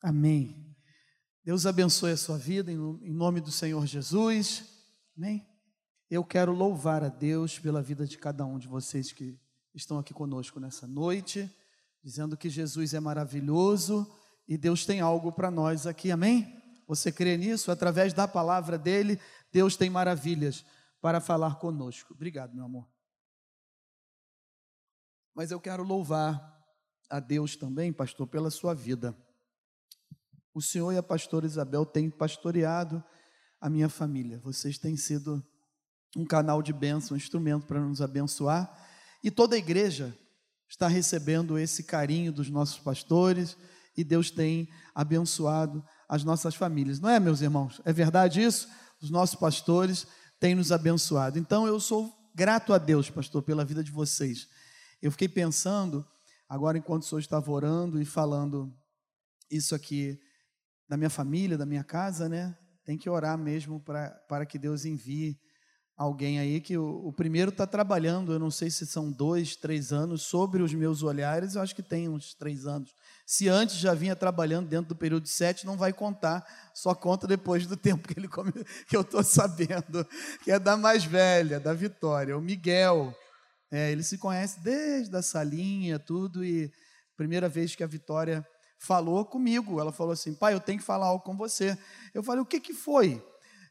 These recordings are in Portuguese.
Amém. Deus abençoe a sua vida em nome do Senhor Jesus. Amém. Eu quero louvar a Deus pela vida de cada um de vocês que estão aqui conosco nessa noite, dizendo que Jesus é maravilhoso e Deus tem algo para nós aqui. Amém? Você crê nisso? Através da palavra dele, Deus tem maravilhas para falar conosco. Obrigado, meu amor. Mas eu quero louvar a Deus também, pastor, pela sua vida. O senhor e a pastora Isabel têm pastoreado a minha família. Vocês têm sido um canal de bênção, um instrumento para nos abençoar. E toda a igreja está recebendo esse carinho dos nossos pastores e Deus tem abençoado as nossas famílias. Não é, meus irmãos? É verdade isso? Os nossos pastores têm nos abençoado. Então eu sou grato a Deus, pastor, pela vida de vocês. Eu fiquei pensando Agora, enquanto o senhor estava orando e falando isso aqui da minha família, da minha casa, né? Tem que orar mesmo pra, para que Deus envie alguém aí que o, o primeiro está trabalhando, eu não sei se são dois, três anos, sobre os meus olhares, eu acho que tem uns três anos. Se antes já vinha trabalhando dentro do período de sete, não vai contar, só conta depois do tempo que ele come, que eu estou sabendo, que é da mais velha, da Vitória, o Miguel. É, ele se conhece desde a salinha, tudo, e primeira vez que a Vitória falou comigo, ela falou assim: pai, eu tenho que falar algo com você. Eu falei: o que, que foi?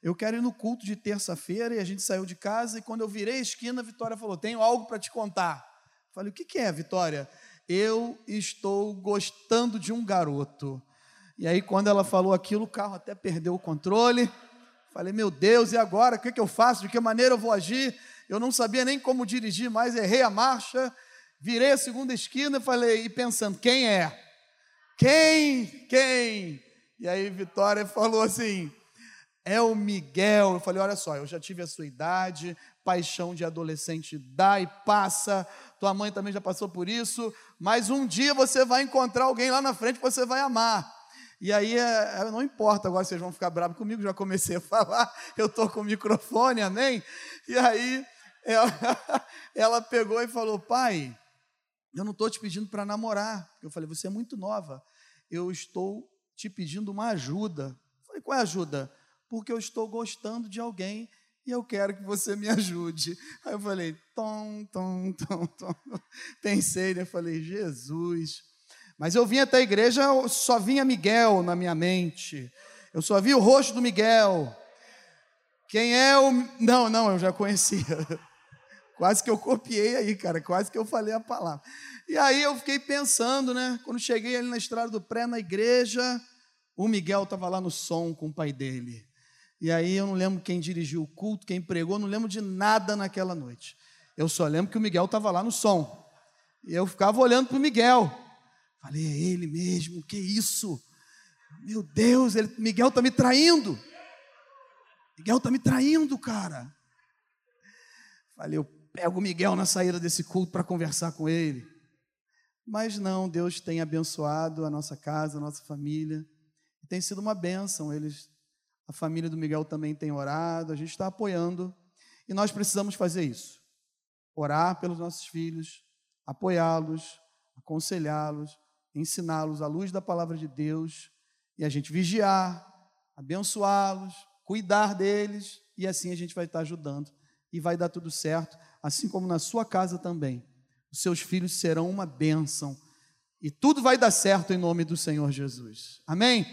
Eu quero ir no culto de terça-feira, e a gente saiu de casa, e quando eu virei a esquina, a Vitória falou: tenho algo para te contar. Eu falei: o que, que é, Vitória? Eu estou gostando de um garoto. E aí, quando ela falou aquilo, o carro até perdeu o controle. Falei, meu Deus, e agora? O que, que eu faço? De que maneira eu vou agir? eu não sabia nem como dirigir mais, errei a marcha, virei a segunda esquina e falei, e pensando, quem é? Quem? Quem? E aí Vitória falou assim: é o Miguel. Eu falei: olha só, eu já tive a sua idade, paixão de adolescente dá e passa, tua mãe também já passou por isso, mas um dia você vai encontrar alguém lá na frente que você vai amar. E aí, é, é não importa agora vocês vão ficar bravos comigo, já comecei a falar, eu estou com o microfone, amém? E aí, ela, ela pegou e falou: Pai, eu não estou te pedindo para namorar. Eu falei: Você é muito nova. Eu estou te pedindo uma ajuda. Eu falei: Qual é a ajuda? Porque eu estou gostando de alguém e eu quero que você me ajude. Aí eu falei: Tom, tom, tom, tom. Pensei, né? Falei: Jesus. Mas eu vim até a igreja, só vinha Miguel na minha mente. Eu só vi o rosto do Miguel. Quem é o. Não, não, eu já conhecia. Quase que eu copiei aí, cara, quase que eu falei a palavra. E aí eu fiquei pensando, né? Quando cheguei ali na estrada do pré, na igreja, o Miguel estava lá no som com o pai dele. E aí eu não lembro quem dirigiu o culto, quem pregou, não lembro de nada naquela noite. Eu só lembro que o Miguel estava lá no som. E eu ficava olhando para o Miguel. Falei, é ele mesmo, que isso? Meu Deus, ele, Miguel está me traindo. Miguel está me traindo, cara. Falei, eu pego o Miguel na saída desse culto para conversar com ele. Mas não, Deus tem abençoado a nossa casa, a nossa família. Tem sido uma bênção. Eles, a família do Miguel também tem orado, a gente está apoiando. E nós precisamos fazer isso. Orar pelos nossos filhos, apoiá-los, aconselhá-los, ensiná-los à luz da palavra de Deus e a gente vigiar, abençoá-los, cuidar deles e assim a gente vai estar ajudando e vai dar tudo certo assim como na sua casa também. Os seus filhos serão uma bênção e tudo vai dar certo em nome do Senhor Jesus. Amém?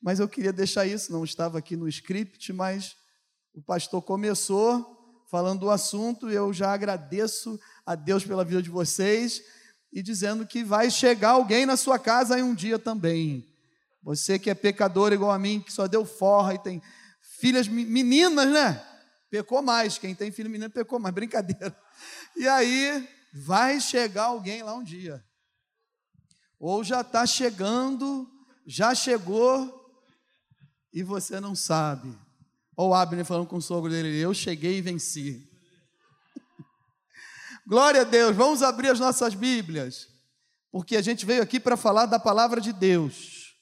Mas eu queria deixar isso, não estava aqui no script, mas o pastor começou falando do assunto eu já agradeço a Deus pela vida de vocês e dizendo que vai chegar alguém na sua casa em um dia também. Você que é pecador igual a mim, que só deu forra e tem filhas meninas, né? Pecou mais. Quem tem filho menino pecou mais. Brincadeira. E aí vai chegar alguém lá um dia. Ou já está chegando, já chegou e você não sabe. Ou Abner falando com o sogro dele: Eu cheguei e venci. Glória a Deus. Vamos abrir as nossas Bíblias. Porque a gente veio aqui para falar da palavra de Deus.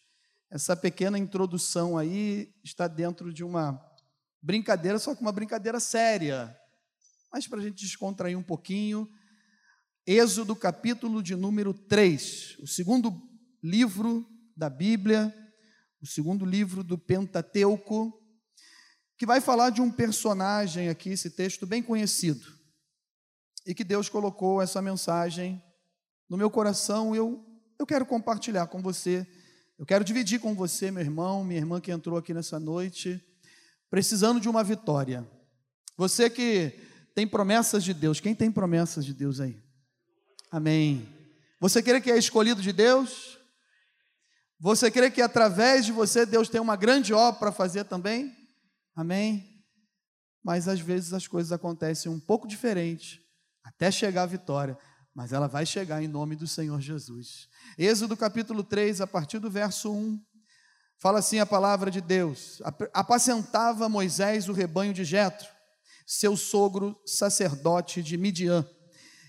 Essa pequena introdução aí está dentro de uma brincadeira, só que uma brincadeira séria. Mas para a gente descontrair um pouquinho, Êxodo capítulo de número 3, o segundo livro da Bíblia, o segundo livro do Pentateuco, que vai falar de um personagem aqui, esse texto bem conhecido, e que Deus colocou essa mensagem no meu coração, eu, eu quero compartilhar com você, eu quero dividir com você, meu irmão, minha irmã que entrou aqui nessa noite, precisando de uma vitória. Você que tem promessas de Deus, quem tem promessas de Deus aí? Amém. Você crê que é escolhido de Deus? Você crê que através de você Deus tem uma grande obra para fazer também? Amém? Mas às vezes as coisas acontecem um pouco diferente até chegar a vitória, mas ela vai chegar em nome do Senhor Jesus. Êxodo capítulo 3, a partir do verso 1, fala assim a palavra de Deus: Apacentava Moisés o rebanho de Jetro, seu sogro sacerdote de Midian,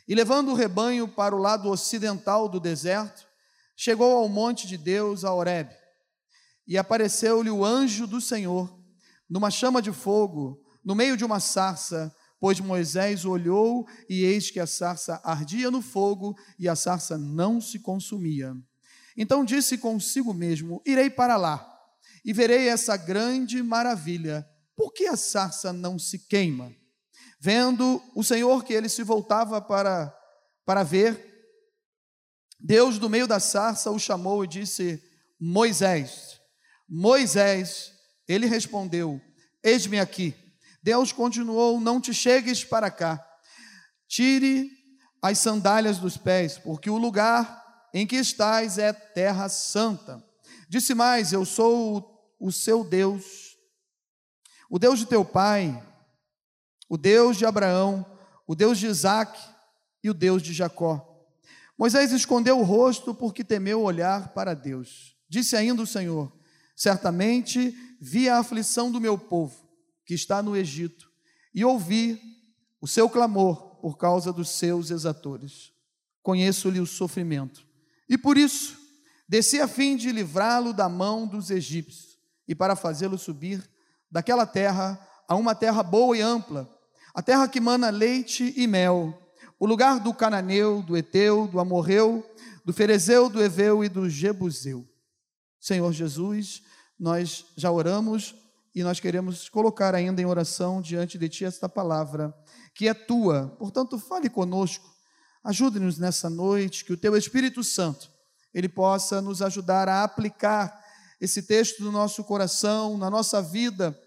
e levando o rebanho para o lado ocidental do deserto, chegou ao monte de Deus, a Horebe, e apareceu-lhe o anjo do Senhor numa chama de fogo, no meio de uma sarça, pois Moisés olhou e eis que a sarça ardia no fogo e a sarça não se consumia. Então disse consigo mesmo: Irei para lá e verei essa grande maravilha. Por que a sarça não se queima? Vendo o Senhor que ele se voltava para, para ver, Deus do meio da sarça o chamou e disse: Moisés, Moisés, ele respondeu: Eis-me aqui. Deus continuou: Não te chegues para cá. Tire as sandálias dos pés, porque o lugar em que estás é terra santa. Disse mais: Eu sou o seu Deus, o Deus de teu pai, o Deus de Abraão, o Deus de Isaac e o Deus de Jacó. Moisés escondeu o rosto porque temeu olhar para Deus. Disse ainda o Senhor: Certamente vi a aflição do meu povo, que está no Egito, e ouvi o seu clamor por causa dos seus exatores. Conheço-lhe o sofrimento. E por isso, desci a fim de livrá-lo da mão dos egípcios, e para fazê-lo subir daquela terra a uma terra boa e ampla, a terra que mana leite e mel, o lugar do cananeu, do eteu, do amorreu, do ferezeu, do eveu e do jebuseu. Senhor Jesus, nós já oramos e nós queremos colocar ainda em oração diante de Ti esta palavra, que é Tua. Portanto, fale conosco, ajude-nos nessa noite, que o Teu Espírito Santo, Ele possa nos ajudar a aplicar esse texto no nosso coração, na nossa vida,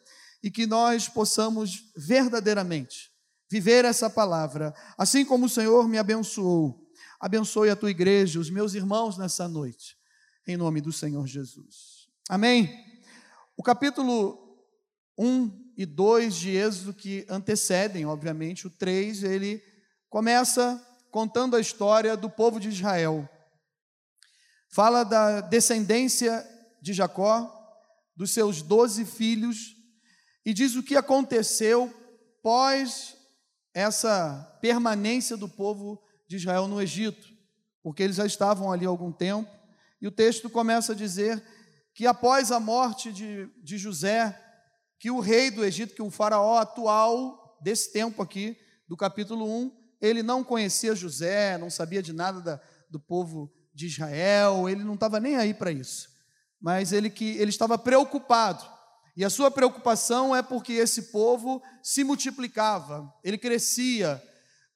e que nós possamos verdadeiramente viver essa palavra, assim como o Senhor me abençoou. Abençoe a tua igreja, os meus irmãos nessa noite em nome do Senhor Jesus. Amém? O capítulo 1 e 2 de Êxodo, que antecedem, obviamente, o 3, ele começa contando a história do povo de Israel. Fala da descendência de Jacó, dos seus doze filhos, e diz o que aconteceu pós essa permanência do povo de Israel no Egito, porque eles já estavam ali há algum tempo, e o texto começa a dizer que após a morte de, de José, que o rei do Egito, que o faraó atual desse tempo aqui, do capítulo 1, ele não conhecia José, não sabia de nada da, do povo de Israel, ele não estava nem aí para isso. Mas ele que ele estava preocupado. E a sua preocupação é porque esse povo se multiplicava, ele crescia,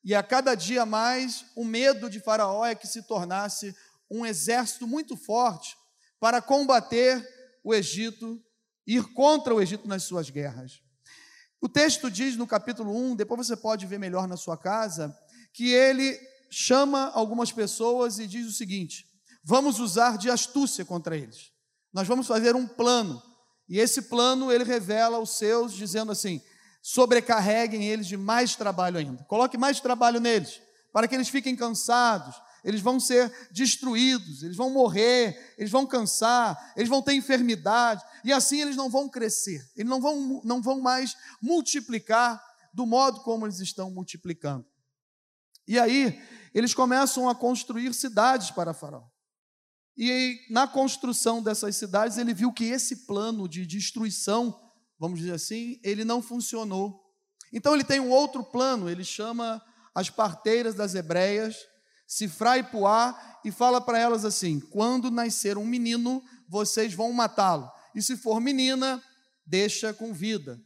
e a cada dia mais o medo de Faraó é que se tornasse um exército muito forte para combater o Egito, ir contra o Egito nas suas guerras. O texto diz no capítulo 1, depois você pode ver melhor na sua casa, que ele chama algumas pessoas e diz o seguinte: vamos usar de astúcia contra eles. Nós vamos fazer um plano. E esse plano ele revela aos seus, dizendo assim: sobrecarreguem eles de mais trabalho ainda. Coloque mais trabalho neles, para que eles fiquem cansados, eles vão ser destruídos, eles vão morrer, eles vão cansar, eles vão ter enfermidade, e assim eles não vão crescer, eles não vão, não vão mais multiplicar do modo como eles estão multiplicando. E aí, eles começam a construir cidades para Faraó. E na construção dessas cidades, ele viu que esse plano de destruição, vamos dizer assim, ele não funcionou. Então ele tem um outro plano, ele chama as parteiras das hebreias, Sifra e Puá, e fala para elas assim: quando nascer um menino, vocês vão matá-lo. e se for menina, deixa com vida.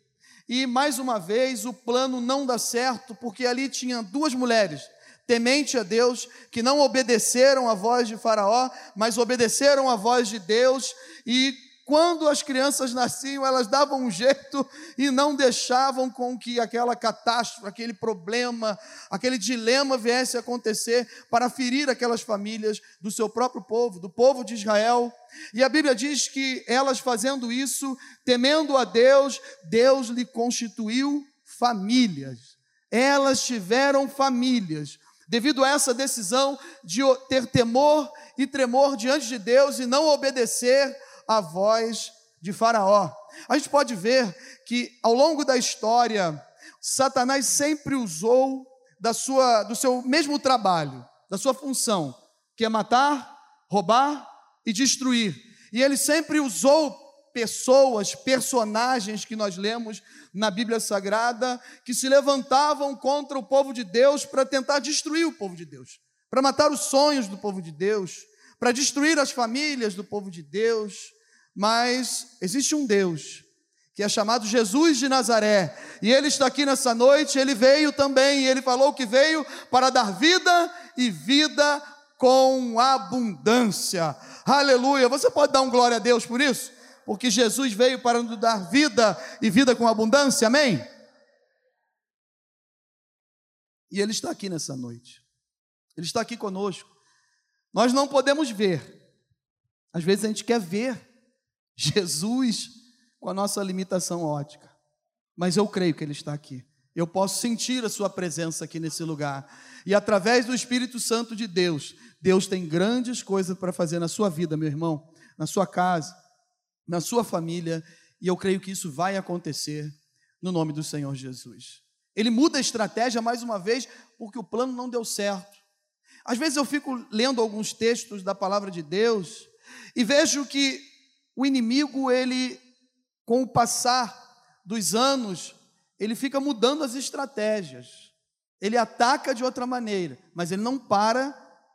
E mais uma vez o plano não dá certo, porque ali tinha duas mulheres, temente a Deus, que não obedeceram à voz de Faraó, mas obedeceram à voz de Deus e quando as crianças nasciam, elas davam um jeito e não deixavam com que aquela catástrofe, aquele problema, aquele dilema viesse a acontecer para ferir aquelas famílias do seu próprio povo, do povo de Israel. E a Bíblia diz que elas fazendo isso, temendo a Deus, Deus lhe constituiu famílias. Elas tiveram famílias. Devido a essa decisão de ter temor e tremor diante de Deus e não obedecer a voz de Faraó. A gente pode ver que ao longo da história, Satanás sempre usou da sua, do seu mesmo trabalho, da sua função, que é matar, roubar e destruir. E ele sempre usou pessoas, personagens que nós lemos na Bíblia Sagrada, que se levantavam contra o povo de Deus para tentar destruir o povo de Deus, para matar os sonhos do povo de Deus, para destruir as famílias do povo de Deus, mas existe um Deus que é chamado Jesus de Nazaré, e ele está aqui nessa noite, ele veio também, e ele falou que veio para dar vida e vida com abundância. Aleluia! Você pode dar um glória a Deus por isso? Porque Jesus veio para nos dar vida e vida com abundância, amém? E ele está aqui nessa noite. Ele está aqui conosco. Nós não podemos ver. Às vezes a gente quer ver, Jesus com a nossa limitação ótica. Mas eu creio que Ele está aqui. Eu posso sentir a Sua presença aqui nesse lugar. E através do Espírito Santo de Deus, Deus tem grandes coisas para fazer na sua vida, meu irmão, na sua casa, na sua família. E eu creio que isso vai acontecer no nome do Senhor Jesus. Ele muda a estratégia mais uma vez, porque o plano não deu certo. Às vezes eu fico lendo alguns textos da palavra de Deus e vejo que o inimigo, ele, com o passar dos anos, ele fica mudando as estratégias. Ele ataca de outra maneira, mas ele não para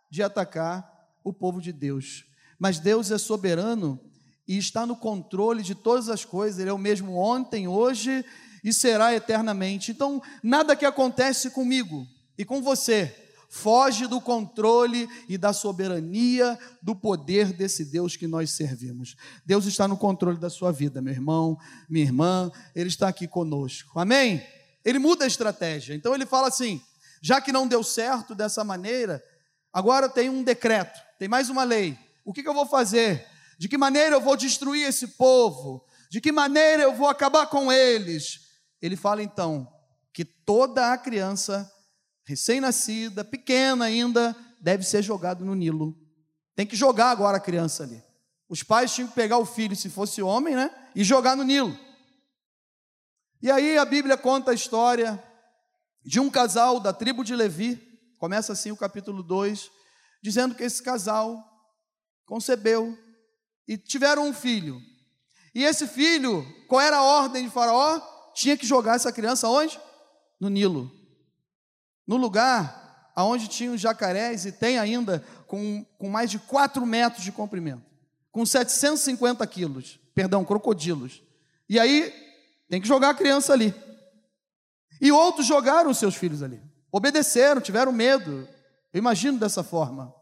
de atacar o povo de Deus. Mas Deus é soberano e está no controle de todas as coisas, Ele é o mesmo ontem, hoje e será eternamente. Então, nada que acontece comigo e com você foge do controle e da soberania do poder desse Deus que nós servimos. Deus está no controle da sua vida, meu irmão, minha irmã, Ele está aqui conosco. Amém? Ele muda a estratégia. Então ele fala assim: já que não deu certo dessa maneira, agora tem um decreto, tem mais uma lei. O que, que eu vou fazer? De que maneira eu vou destruir esse povo? De que maneira eu vou acabar com eles? Ele fala então que toda a criança recém-nascida, pequena ainda, deve ser jogado no Nilo. Tem que jogar agora a criança ali. Os pais tinham que pegar o filho, se fosse homem, né? E jogar no Nilo. E aí a Bíblia conta a história de um casal da tribo de Levi, começa assim o capítulo 2, dizendo que esse casal concebeu e tiveram um filho. E esse filho, qual era a ordem de Faraó? Tinha que jogar essa criança onde? No Nilo no lugar aonde tinha os jacarés e tem ainda com, com mais de 4 metros de comprimento, com 750 quilos, perdão, crocodilos. E aí tem que jogar a criança ali. E outros jogaram seus filhos ali, obedeceram, tiveram medo. Eu imagino dessa forma.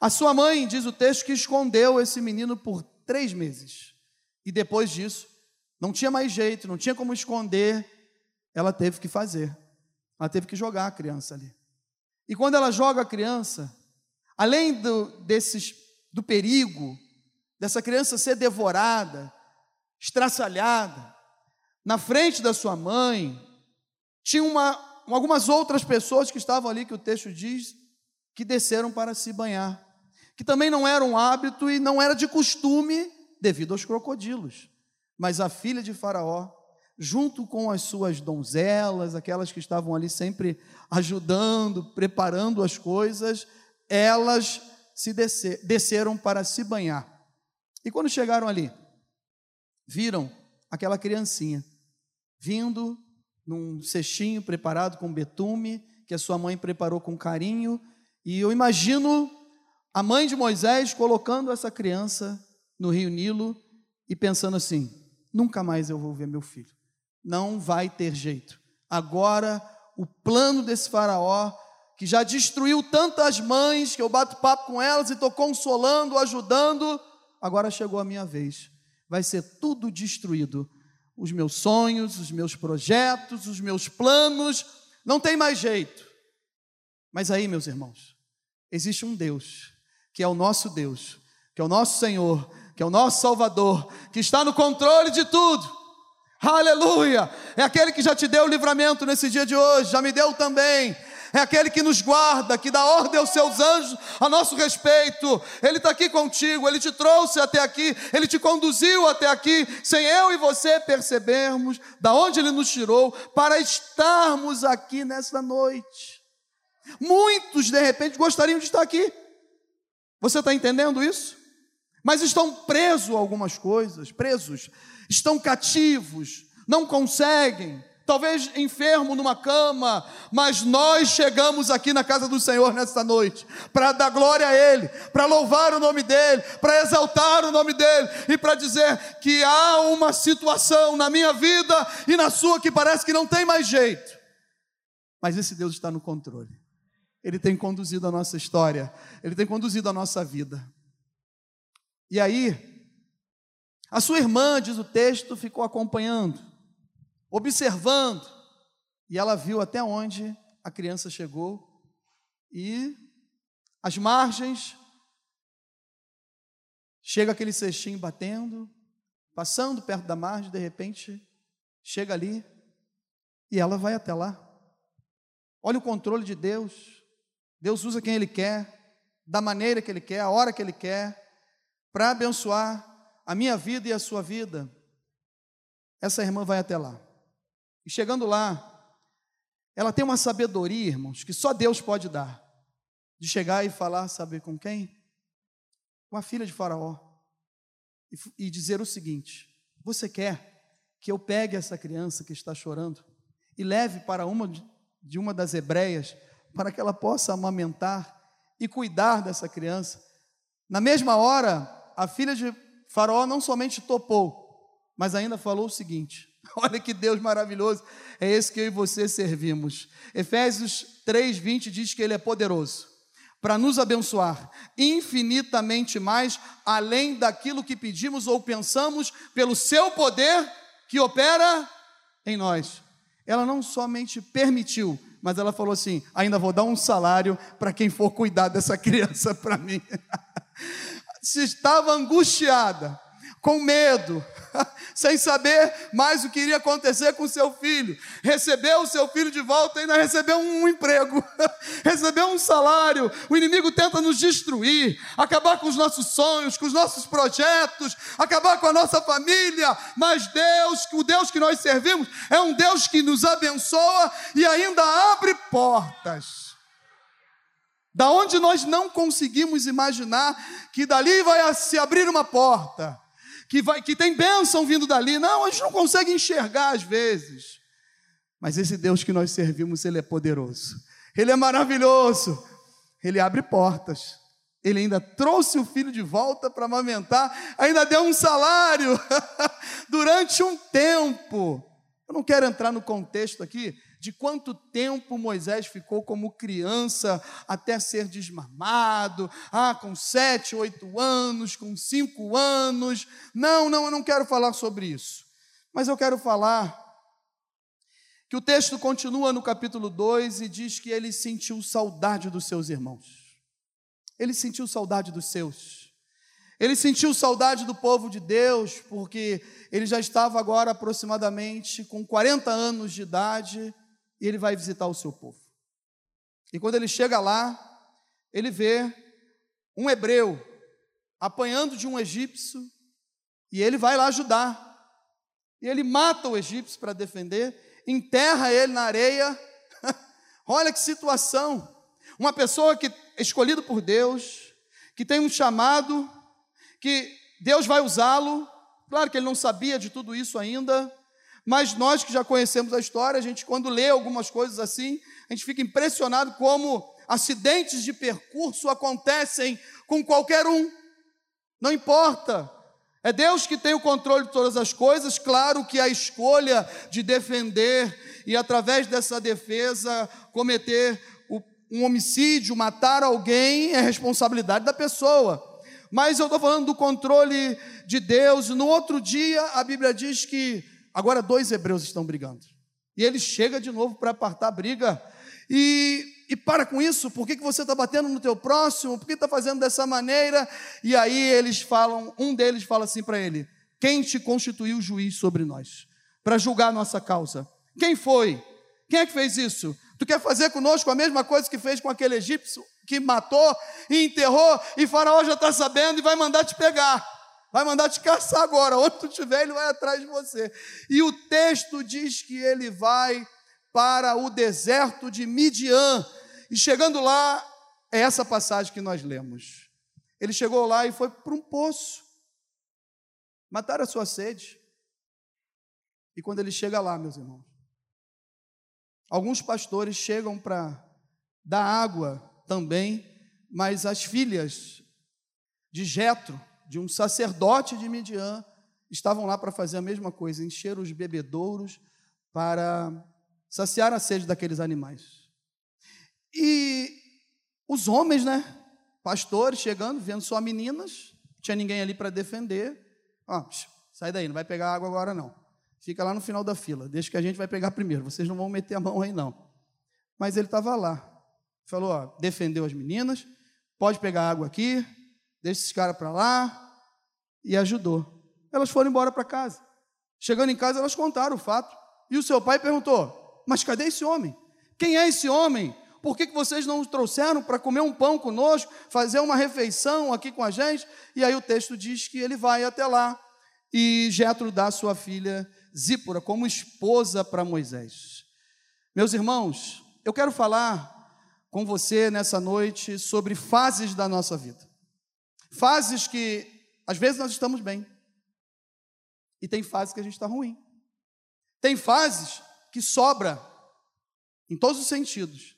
A sua mãe, diz o texto, que escondeu esse menino por três meses. E depois disso, não tinha mais jeito, não tinha como esconder, ela teve que fazer. Ela teve que jogar a criança ali. E quando ela joga a criança, além do, desses, do perigo dessa criança ser devorada, estraçalhada, na frente da sua mãe, tinha uma, algumas outras pessoas que estavam ali, que o texto diz, que desceram para se banhar, que também não era um hábito e não era de costume devido aos crocodilos. Mas a filha de Faraó junto com as suas donzelas, aquelas que estavam ali sempre ajudando, preparando as coisas, elas se descer, desceram para se banhar. E quando chegaram ali, viram aquela criancinha vindo num cestinho preparado com betume, que a sua mãe preparou com carinho, e eu imagino a mãe de Moisés colocando essa criança no rio Nilo e pensando assim: nunca mais eu vou ver meu filho. Não vai ter jeito. Agora, o plano desse Faraó, que já destruiu tantas mães, que eu bato papo com elas e estou consolando, ajudando, agora chegou a minha vez. Vai ser tudo destruído. Os meus sonhos, os meus projetos, os meus planos, não tem mais jeito. Mas aí, meus irmãos, existe um Deus, que é o nosso Deus, que é o nosso Senhor, que é o nosso Salvador, que está no controle de tudo. Aleluia! É aquele que já te deu o livramento nesse dia de hoje, já me deu também. É aquele que nos guarda, que dá ordem aos seus anjos a nosso respeito. Ele está aqui contigo, ele te trouxe até aqui, ele te conduziu até aqui, sem eu e você percebermos da onde ele nos tirou, para estarmos aqui nessa noite. Muitos, de repente, gostariam de estar aqui. Você está entendendo isso? mas estão presos a algumas coisas, presos, estão cativos, não conseguem, talvez enfermo numa cama, mas nós chegamos aqui na casa do Senhor nesta noite para dar glória a Ele, para louvar o nome dEle, para exaltar o nome dEle e para dizer que há uma situação na minha vida e na sua que parece que não tem mais jeito, mas esse Deus está no controle. Ele tem conduzido a nossa história, Ele tem conduzido a nossa vida. E aí, a sua irmã, diz o texto, ficou acompanhando, observando, e ela viu até onde a criança chegou e as margens chega aquele cestinho batendo, passando perto da margem, de repente chega ali e ela vai até lá. Olha o controle de Deus. Deus usa quem Ele quer, da maneira que Ele quer, a hora que Ele quer para abençoar a minha vida e a sua vida, essa irmã vai até lá. E chegando lá, ela tem uma sabedoria, irmãos, que só Deus pode dar. De chegar e falar, sabe com quem? Com a filha de Faraó. E, e dizer o seguinte: Você quer que eu pegue essa criança que está chorando e leve para uma de uma das hebreias, para que ela possa amamentar e cuidar dessa criança? Na mesma hora, a filha de Faraó não somente topou, mas ainda falou o seguinte: olha que Deus maravilhoso, é esse que eu e você servimos. Efésios 3,20 diz que Ele é poderoso para nos abençoar infinitamente mais, além daquilo que pedimos ou pensamos, pelo seu poder que opera em nós. Ela não somente permitiu, mas ela falou assim: ainda vou dar um salário para quem for cuidar dessa criança para mim. Se estava angustiada, com medo, sem saber mais o que iria acontecer com seu filho. Recebeu o seu filho de volta e ainda recebeu um emprego, recebeu um salário. O inimigo tenta nos destruir, acabar com os nossos sonhos, com os nossos projetos, acabar com a nossa família. Mas Deus, o Deus que nós servimos, é um Deus que nos abençoa e ainda abre portas da onde nós não conseguimos imaginar que dali vai se abrir uma porta, que, vai, que tem bênção vindo dali. Não, a gente não consegue enxergar às vezes. Mas esse Deus que nós servimos, Ele é poderoso, Ele é maravilhoso, Ele abre portas. Ele ainda trouxe o filho de volta para amamentar, ainda deu um salário durante um tempo. Eu não quero entrar no contexto aqui, de quanto tempo Moisés ficou como criança até ser desmamado, ah, com sete, oito anos, com cinco anos. Não, não, eu não quero falar sobre isso. Mas eu quero falar que o texto continua no capítulo 2 e diz que ele sentiu saudade dos seus irmãos. Ele sentiu saudade dos seus. Ele sentiu saudade do povo de Deus, porque ele já estava agora aproximadamente com 40 anos de idade e ele vai visitar o seu povo. E quando ele chega lá, ele vê um hebreu apanhando de um egípcio e ele vai lá ajudar. E ele mata o egípcio para defender, enterra ele na areia. Olha que situação! Uma pessoa que escolhida por Deus, que tem um chamado, que Deus vai usá-lo. Claro que ele não sabia de tudo isso ainda, mas nós que já conhecemos a história, a gente, quando lê algumas coisas assim, a gente fica impressionado como acidentes de percurso acontecem com qualquer um. Não importa. É Deus que tem o controle de todas as coisas, claro que a escolha de defender e, através dessa defesa, cometer um homicídio, matar alguém, é responsabilidade da pessoa. Mas eu estou falando do controle de Deus. No outro dia, a Bíblia diz que agora dois hebreus estão brigando. E ele chega de novo para apartar a briga. E, e para com isso, por que, que você está batendo no teu próximo? Por que está fazendo dessa maneira? E aí eles falam, um deles fala assim para ele: Quem te constituiu juiz sobre nós? Para julgar a nossa causa? Quem foi? Quem é que fez isso? Tu quer fazer conosco a mesma coisa que fez com aquele egípcio que matou e enterrou, e Faraó já está sabendo e vai mandar te pegar, vai mandar te caçar agora. Onde tu estiver, ele vai atrás de você. E o texto diz que ele vai para o deserto de Midian, e chegando lá, é essa passagem que nós lemos. Ele chegou lá e foi para um poço, matar a sua sede. E quando ele chega lá, meus irmãos, alguns pastores chegam para dar água também, mas as filhas de Jetro, de um sacerdote de Midian, estavam lá para fazer a mesma coisa, encher os bebedouros para saciar a sede daqueles animais. E os homens, né, pastores chegando, vendo só meninas, não tinha ninguém ali para defender. Ah, sai daí, não vai pegar água agora não. Fica lá no final da fila, deixa que a gente vai pegar primeiro, vocês não vão meter a mão aí não. Mas ele estava lá, falou, ó, defendeu as meninas, pode pegar água aqui, deixa esses caras para lá, e ajudou. Elas foram embora para casa. Chegando em casa, elas contaram o fato. E o seu pai perguntou: Mas cadê esse homem? Quem é esse homem? Por que, que vocês não o trouxeram para comer um pão conosco, fazer uma refeição aqui com a gente? E aí o texto diz que ele vai até lá e Jetro dá sua filha Zípora como esposa para Moisés. Meus irmãos, eu quero falar com você nessa noite sobre fases da nossa vida. Fases que às vezes nós estamos bem, e tem fases que a gente está ruim. Tem fases que sobra em todos os sentidos.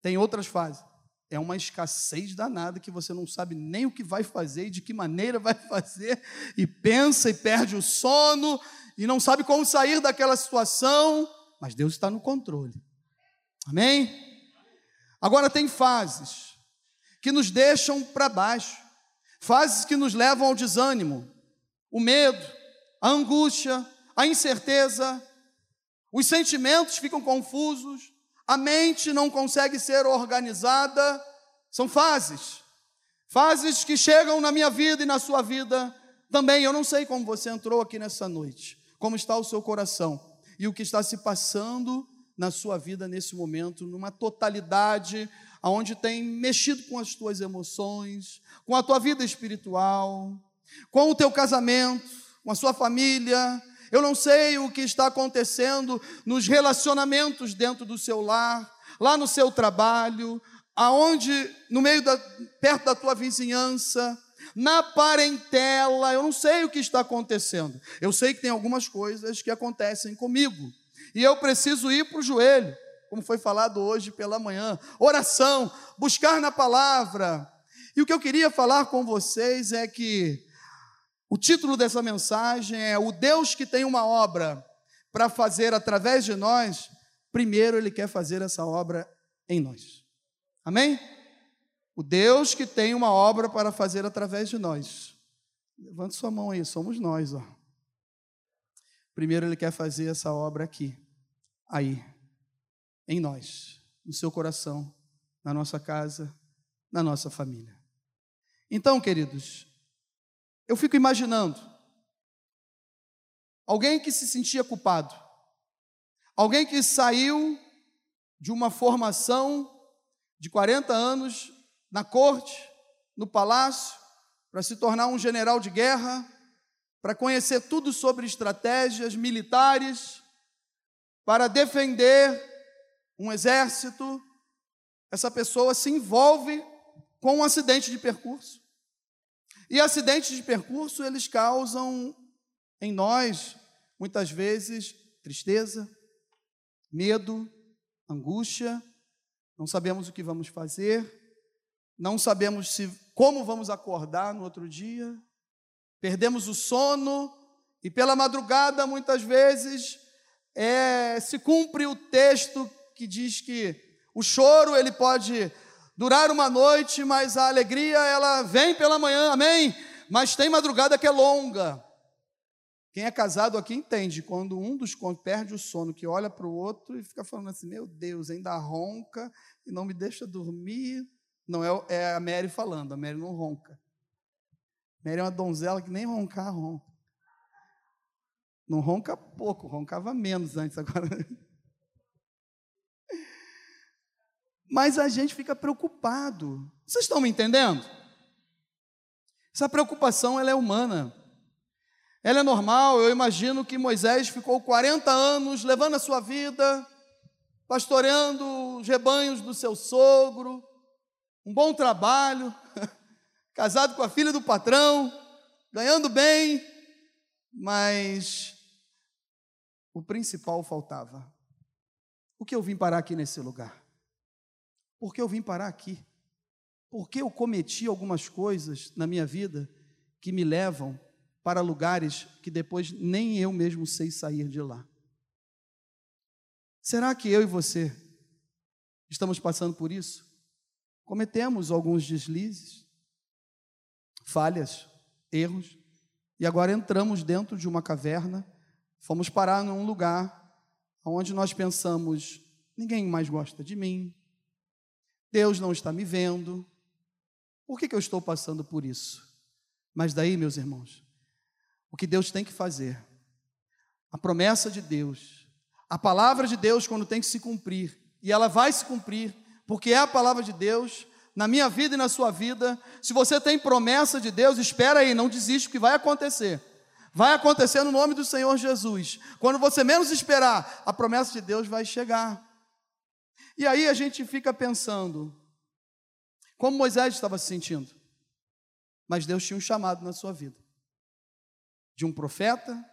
Tem outras fases. É uma escassez danada que você não sabe nem o que vai fazer e de que maneira vai fazer, e pensa e perde o sono, e não sabe como sair daquela situação, mas Deus está no controle. Amém? Agora, tem fases que nos deixam para baixo, fases que nos levam ao desânimo, o medo, a angústia, a incerteza, os sentimentos ficam confusos, a mente não consegue ser organizada. São fases, fases que chegam na minha vida e na sua vida também. Eu não sei como você entrou aqui nessa noite, como está o seu coração e o que está se passando na sua vida nesse momento, numa totalidade, aonde tem mexido com as tuas emoções, com a tua vida espiritual, com o teu casamento, com a sua família. Eu não sei o que está acontecendo nos relacionamentos dentro do seu lar, lá no seu trabalho, aonde no meio da perto da tua vizinhança, na parentela, eu não sei o que está acontecendo. Eu sei que tem algumas coisas que acontecem comigo e eu preciso ir para o joelho, como foi falado hoje pela manhã. Oração, buscar na palavra. E o que eu queria falar com vocês é que o título dessa mensagem é O Deus que tem uma obra para fazer através de nós, primeiro Ele quer fazer essa obra em nós. Amém? O Deus que tem uma obra para fazer através de nós. Levante sua mão aí, somos nós, ó. Primeiro ele quer fazer essa obra aqui, aí, em nós, no seu coração, na nossa casa, na nossa família. Então, queridos, eu fico imaginando alguém que se sentia culpado, alguém que saiu de uma formação de 40 anos na corte, no palácio, para se tornar um general de guerra, para conhecer tudo sobre estratégias militares, para defender um exército, essa pessoa se envolve com um acidente de percurso. E acidentes de percurso, eles causam em nós, muitas vezes, tristeza, medo, angústia, não sabemos o que vamos fazer, não sabemos se como vamos acordar no outro dia, perdemos o sono e pela madrugada muitas vezes é, se cumpre o texto que diz que o choro ele pode durar uma noite, mas a alegria ela vem pela manhã, amém? Mas tem madrugada que é longa. Quem é casado aqui entende quando um dos perde o sono, que olha para o outro e fica falando assim: Meu Deus, ainda ronca e não me deixa dormir. Não é, é a Mary falando, a Mary não ronca. Mary é uma donzela que nem roncar ronca. Não ronca pouco, roncava menos antes agora. Mas a gente fica preocupado. Vocês estão me entendendo? Essa preocupação ela é humana. Ela é normal. Eu imagino que Moisés ficou 40 anos levando a sua vida, pastoreando os rebanhos do seu sogro, um bom trabalho, casado com a filha do patrão, ganhando bem, mas o principal faltava. O que eu vim parar aqui nesse lugar? Por que eu vim parar aqui? Por que eu cometi algumas coisas na minha vida que me levam para lugares que depois nem eu mesmo sei sair de lá? Será que eu e você estamos passando por isso? Cometemos alguns deslizes, falhas, erros, e agora entramos dentro de uma caverna, fomos parar num lugar onde nós pensamos: ninguém mais gosta de mim, Deus não está me vendo. Por que, que eu estou passando por isso? Mas daí, meus irmãos, o que Deus tem que fazer, a promessa de Deus, a palavra de Deus, quando tem que se cumprir, e ela vai se cumprir, porque é a palavra de Deus, na minha vida e na sua vida. Se você tem promessa de Deus, espera aí, não desiste, porque vai acontecer. Vai acontecer no nome do Senhor Jesus. Quando você menos esperar, a promessa de Deus vai chegar. E aí a gente fica pensando, como Moisés estava se sentindo. Mas Deus tinha um chamado na sua vida de um profeta,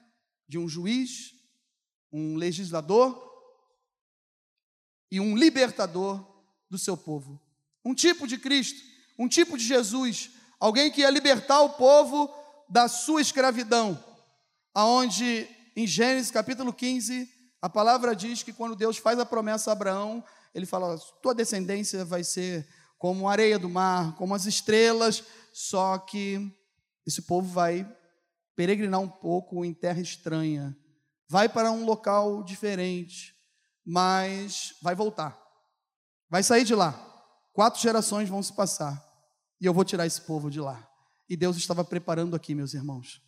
de um juiz, um legislador e um libertador do seu povo. Um tipo de Cristo, um tipo de Jesus, alguém que ia libertar o povo da sua escravidão, aonde em Gênesis capítulo 15, a palavra diz que quando Deus faz a promessa a Abraão, ele fala: tua descendência vai ser como a areia do mar, como as estrelas, só que esse povo vai peregrinar um pouco em terra estranha, vai para um local diferente, mas vai voltar, vai sair de lá. Quatro gerações vão se passar e eu vou tirar esse povo de lá. E Deus estava preparando aqui, meus irmãos,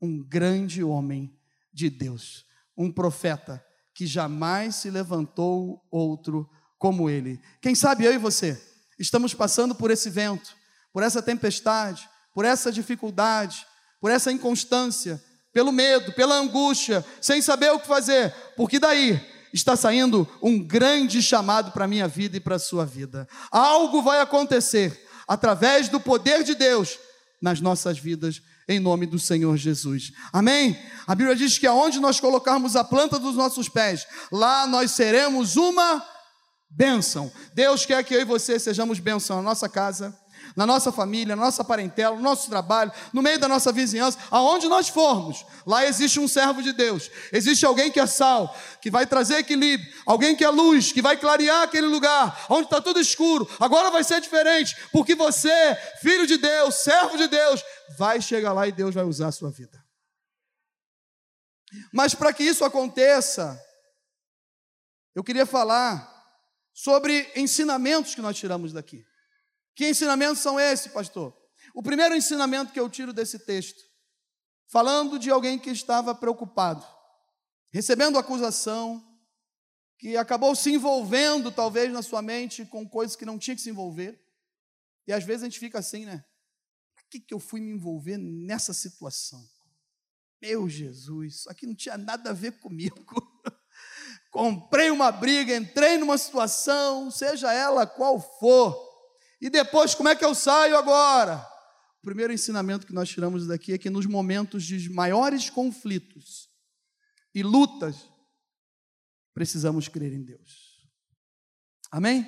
um grande homem de Deus, um profeta que jamais se levantou outro como ele. Quem sabe eu e você estamos passando por esse vento, por essa tempestade, por essa dificuldade, por essa inconstância, pelo medo, pela angústia, sem saber o que fazer, porque daí está saindo um grande chamado para a minha vida e para a sua vida. Algo vai acontecer através do poder de Deus nas nossas vidas, em nome do Senhor Jesus. Amém? A Bíblia diz que aonde nós colocarmos a planta dos nossos pés, lá nós seremos uma bênção. Deus quer que eu e você sejamos bênção na nossa casa, na nossa família, na nossa parentela, no nosso trabalho, no meio da nossa vizinhança, aonde nós formos, lá existe um servo de Deus, existe alguém que é sal, que vai trazer equilíbrio, alguém que é luz, que vai clarear aquele lugar, onde está tudo escuro, agora vai ser diferente, porque você, filho de Deus, servo de Deus, vai chegar lá e Deus vai usar a sua vida. Mas para que isso aconteça, eu queria falar sobre ensinamentos que nós tiramos daqui. Que ensinamentos são esses, pastor? O primeiro ensinamento que eu tiro desse texto, falando de alguém que estava preocupado, recebendo acusação, que acabou se envolvendo, talvez, na sua mente com coisas que não tinha que se envolver. E às vezes a gente fica assim, né? Por que, que eu fui me envolver nessa situação? Meu Jesus, isso aqui não tinha nada a ver comigo. comprei uma briga, entrei numa situação, seja ela qual for, e depois como é que eu saio agora? O primeiro ensinamento que nós tiramos daqui é que nos momentos de maiores conflitos e lutas, precisamos crer em Deus. Amém?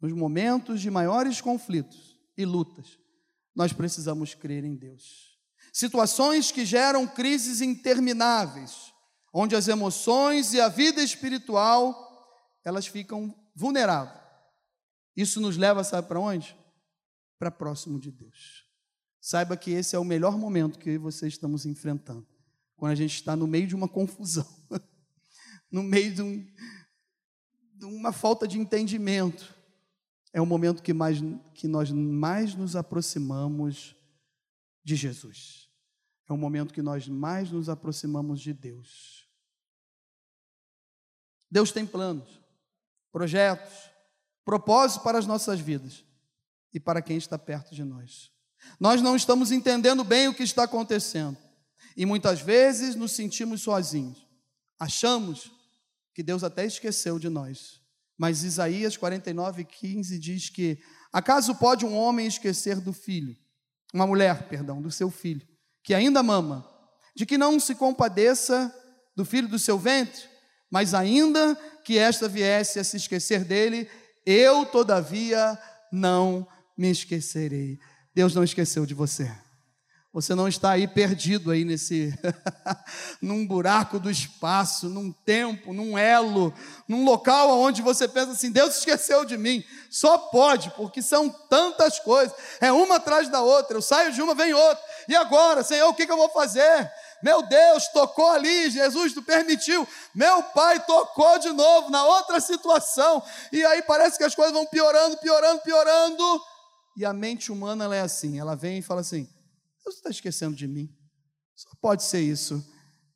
Nos momentos de maiores conflitos e lutas, nós precisamos crer em Deus. situações que geram crises intermináveis, onde as emoções e a vida espiritual elas ficam vulneráveis. Isso nos leva, sabe para onde? Para próximo de Deus. Saiba que esse é o melhor momento que eu e você estamos enfrentando, quando a gente está no meio de uma confusão, no meio de, um, de uma falta de entendimento. É o momento que, mais, que nós mais nos aproximamos de Jesus. É o momento que nós mais nos aproximamos de Deus. Deus tem planos, projetos, propósitos para as nossas vidas e para quem está perto de nós. Nós não estamos entendendo bem o que está acontecendo e muitas vezes nos sentimos sozinhos. Achamos que Deus até esqueceu de nós. Mas Isaías 49, 15 diz que: Acaso pode um homem esquecer do filho, uma mulher, perdão, do seu filho, que ainda mama, de que não se compadeça do filho do seu ventre? Mas ainda que esta viesse a se esquecer dele, eu, todavia, não me esquecerei. Deus não esqueceu de você. Você não está aí perdido aí nesse num buraco do espaço, num tempo, num elo, num local onde você pensa assim, Deus esqueceu de mim. Só pode, porque são tantas coisas, é uma atrás da outra. Eu saio de uma, vem outra. E agora, Senhor, o que, que eu vou fazer? Meu Deus, tocou ali, Jesus permitiu. Meu pai tocou de novo na outra situação. E aí parece que as coisas vão piorando, piorando, piorando. E a mente humana ela é assim, ela vem e fala assim: Deus está esquecendo de mim. Só pode ser isso.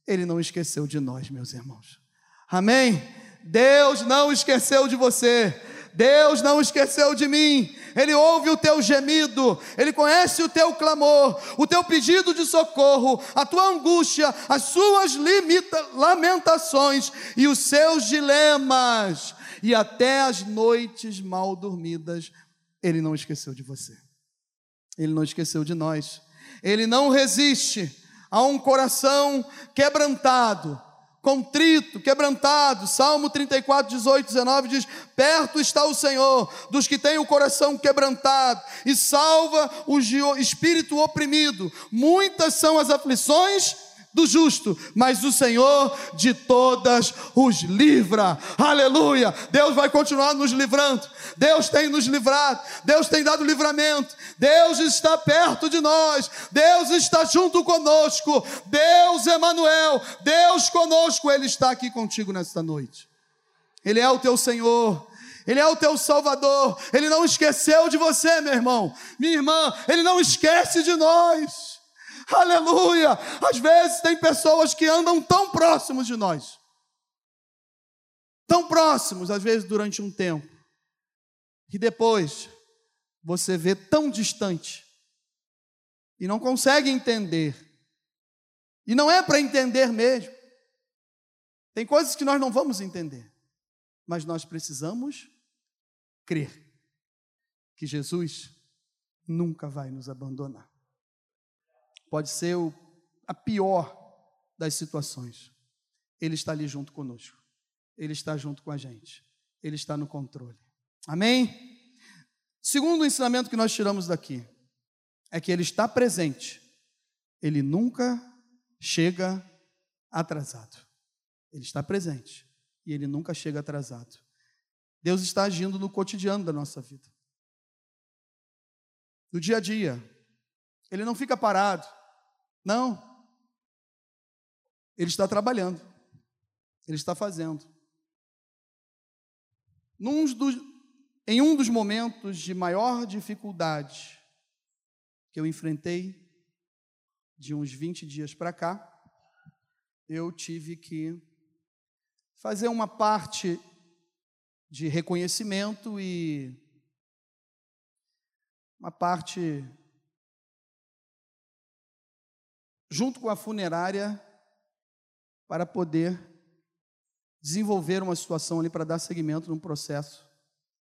Ele não esqueceu de nós, meus irmãos. Amém? Deus não esqueceu de você. Deus não esqueceu de mim. Ele ouve o teu gemido, Ele conhece o teu clamor, o teu pedido de socorro, a tua angústia, as suas limita, lamentações e os seus dilemas, e até as noites mal dormidas. Ele não esqueceu de você, Ele não esqueceu de nós. Ele não resiste a um coração quebrantado, contrito, quebrantado. Salmo 34, 18, 19 diz: Perto está o Senhor dos que têm o coração quebrantado e salva o espírito oprimido. Muitas são as aflições do justo, mas o Senhor de todas os livra. Aleluia! Deus vai continuar nos livrando. Deus tem nos livrado. Deus tem dado livramento. Deus está perto de nós. Deus está junto conosco. Deus Emanuel, Deus conosco, ele está aqui contigo nesta noite. Ele é o teu Senhor. Ele é o teu Salvador. Ele não esqueceu de você, meu irmão. Minha irmã, ele não esquece de nós. Aleluia! Às vezes tem pessoas que andam tão próximos de nós, tão próximos, às vezes durante um tempo, que depois você vê tão distante e não consegue entender. E não é para entender mesmo. Tem coisas que nós não vamos entender, mas nós precisamos crer que Jesus nunca vai nos abandonar pode ser o, a pior das situações. Ele está ali junto conosco. Ele está junto com a gente. Ele está no controle. Amém? Segundo ensinamento que nós tiramos daqui, é que ele está presente. Ele nunca chega atrasado. Ele está presente e ele nunca chega atrasado. Deus está agindo no cotidiano da nossa vida. No dia a dia. Ele não fica parado. Não. Ele está trabalhando. Ele está fazendo. Dos, em um dos momentos de maior dificuldade que eu enfrentei, de uns 20 dias para cá, eu tive que fazer uma parte de reconhecimento e uma parte junto com a funerária, para poder desenvolver uma situação ali para dar seguimento num processo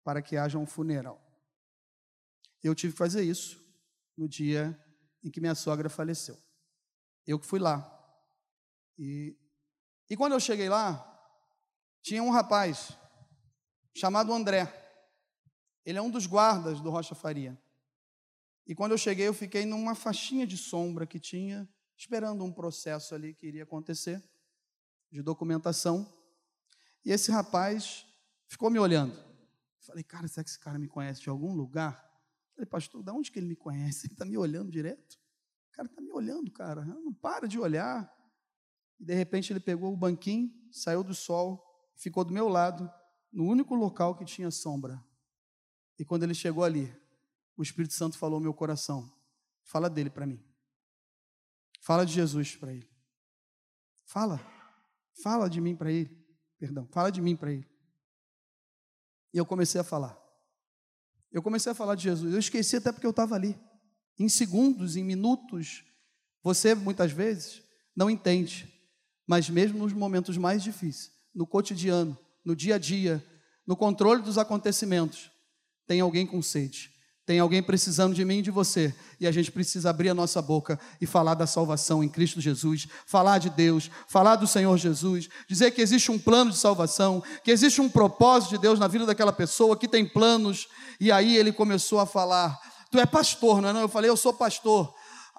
para que haja um funeral. Eu tive que fazer isso no dia em que minha sogra faleceu. Eu que fui lá. E, e quando eu cheguei lá, tinha um rapaz chamado André. Ele é um dos guardas do Rocha Faria. E quando eu cheguei, eu fiquei numa faixinha de sombra que tinha, esperando um processo ali que iria acontecer, de documentação. E esse rapaz ficou me olhando. Falei, cara, será que esse cara me conhece de algum lugar? Falei, pastor, de onde que ele me conhece? Ele está me olhando direto. O cara está me olhando, cara. Não para de olhar. E de repente ele pegou o banquinho, saiu do sol, ficou do meu lado, no único local que tinha sombra. E quando ele chegou ali, o Espírito Santo falou ao meu coração: fala dele para mim. Fala de Jesus para ele. Fala. Fala de mim para ele. Perdão, fala de mim para ele. E eu comecei a falar. Eu comecei a falar de Jesus. Eu esqueci até porque eu estava ali. Em segundos, em minutos. Você, muitas vezes, não entende. Mas mesmo nos momentos mais difíceis, no cotidiano, no dia a dia, no controle dos acontecimentos, tem alguém com sede. Tem alguém precisando de mim e de você, e a gente precisa abrir a nossa boca e falar da salvação em Cristo Jesus, falar de Deus, falar do Senhor Jesus, dizer que existe um plano de salvação, que existe um propósito de Deus na vida daquela pessoa, que tem planos. E aí ele começou a falar: Tu é pastor, não é? Não? Eu falei: Eu sou pastor.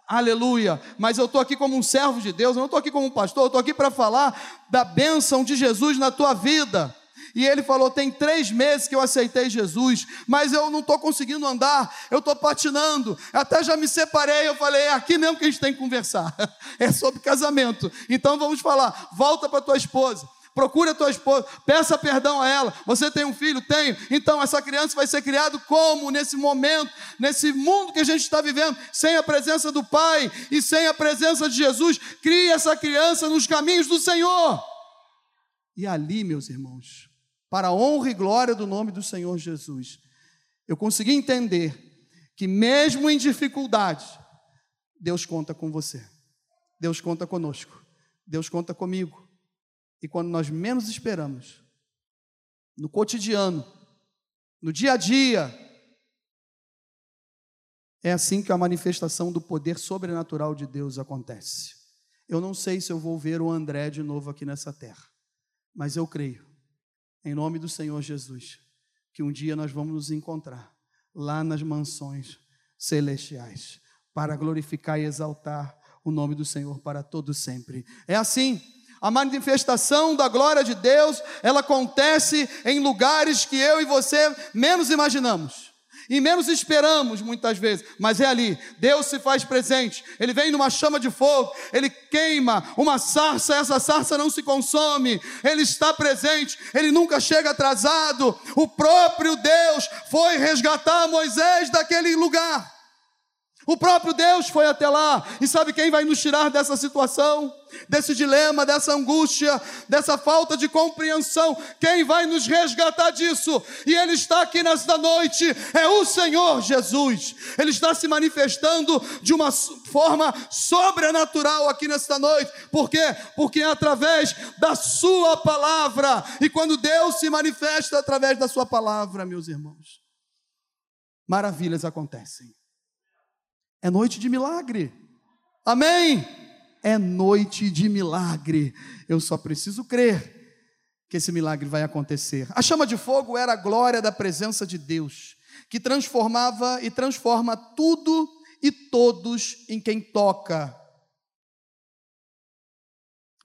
Aleluia, mas eu estou aqui como um servo de Deus, eu não estou aqui como um pastor, eu estou aqui para falar da bênção de Jesus na tua vida. E ele falou: Tem três meses que eu aceitei Jesus, mas eu não estou conseguindo andar, eu estou patinando, até já me separei. Eu falei: É aqui mesmo que a gente tem que conversar, é sobre casamento. Então vamos falar: volta para tua esposa. Procure a tua esposa, peça perdão a ela. Você tem um filho? Tenho. Então essa criança vai ser criada como nesse momento, nesse mundo que a gente está vivendo, sem a presença do Pai e sem a presença de Jesus. Crie essa criança nos caminhos do Senhor. E ali, meus irmãos, para a honra e glória do nome do Senhor Jesus. Eu consegui entender que, mesmo em dificuldade, Deus conta com você, Deus conta conosco, Deus conta comigo. E quando nós menos esperamos, no cotidiano, no dia a dia, é assim que a manifestação do poder sobrenatural de Deus acontece. Eu não sei se eu vou ver o André de novo aqui nessa terra, mas eu creio em nome do Senhor Jesus, que um dia nós vamos nos encontrar lá nas mansões celestiais para glorificar e exaltar o nome do Senhor para todo sempre. É assim. A manifestação da glória de Deus, ela acontece em lugares que eu e você menos imaginamos e menos esperamos muitas vezes, mas é ali. Deus se faz presente. Ele vem numa chama de fogo, ele queima uma sarça, essa sarça não se consome. Ele está presente, ele nunca chega atrasado. O próprio Deus foi resgatar Moisés daquele lugar. O próprio Deus foi até lá, e sabe quem vai nos tirar dessa situação, desse dilema, dessa angústia, dessa falta de compreensão? Quem vai nos resgatar disso? E Ele está aqui nesta noite, é o Senhor Jesus. Ele está se manifestando de uma forma sobrenatural aqui nesta noite, por quê? Porque é através da Sua palavra, e quando Deus se manifesta através da Sua palavra, meus irmãos, maravilhas acontecem. É noite de milagre. Amém? É noite de milagre. Eu só preciso crer que esse milagre vai acontecer. A chama de fogo era a glória da presença de Deus, que transformava e transforma tudo e todos em quem toca.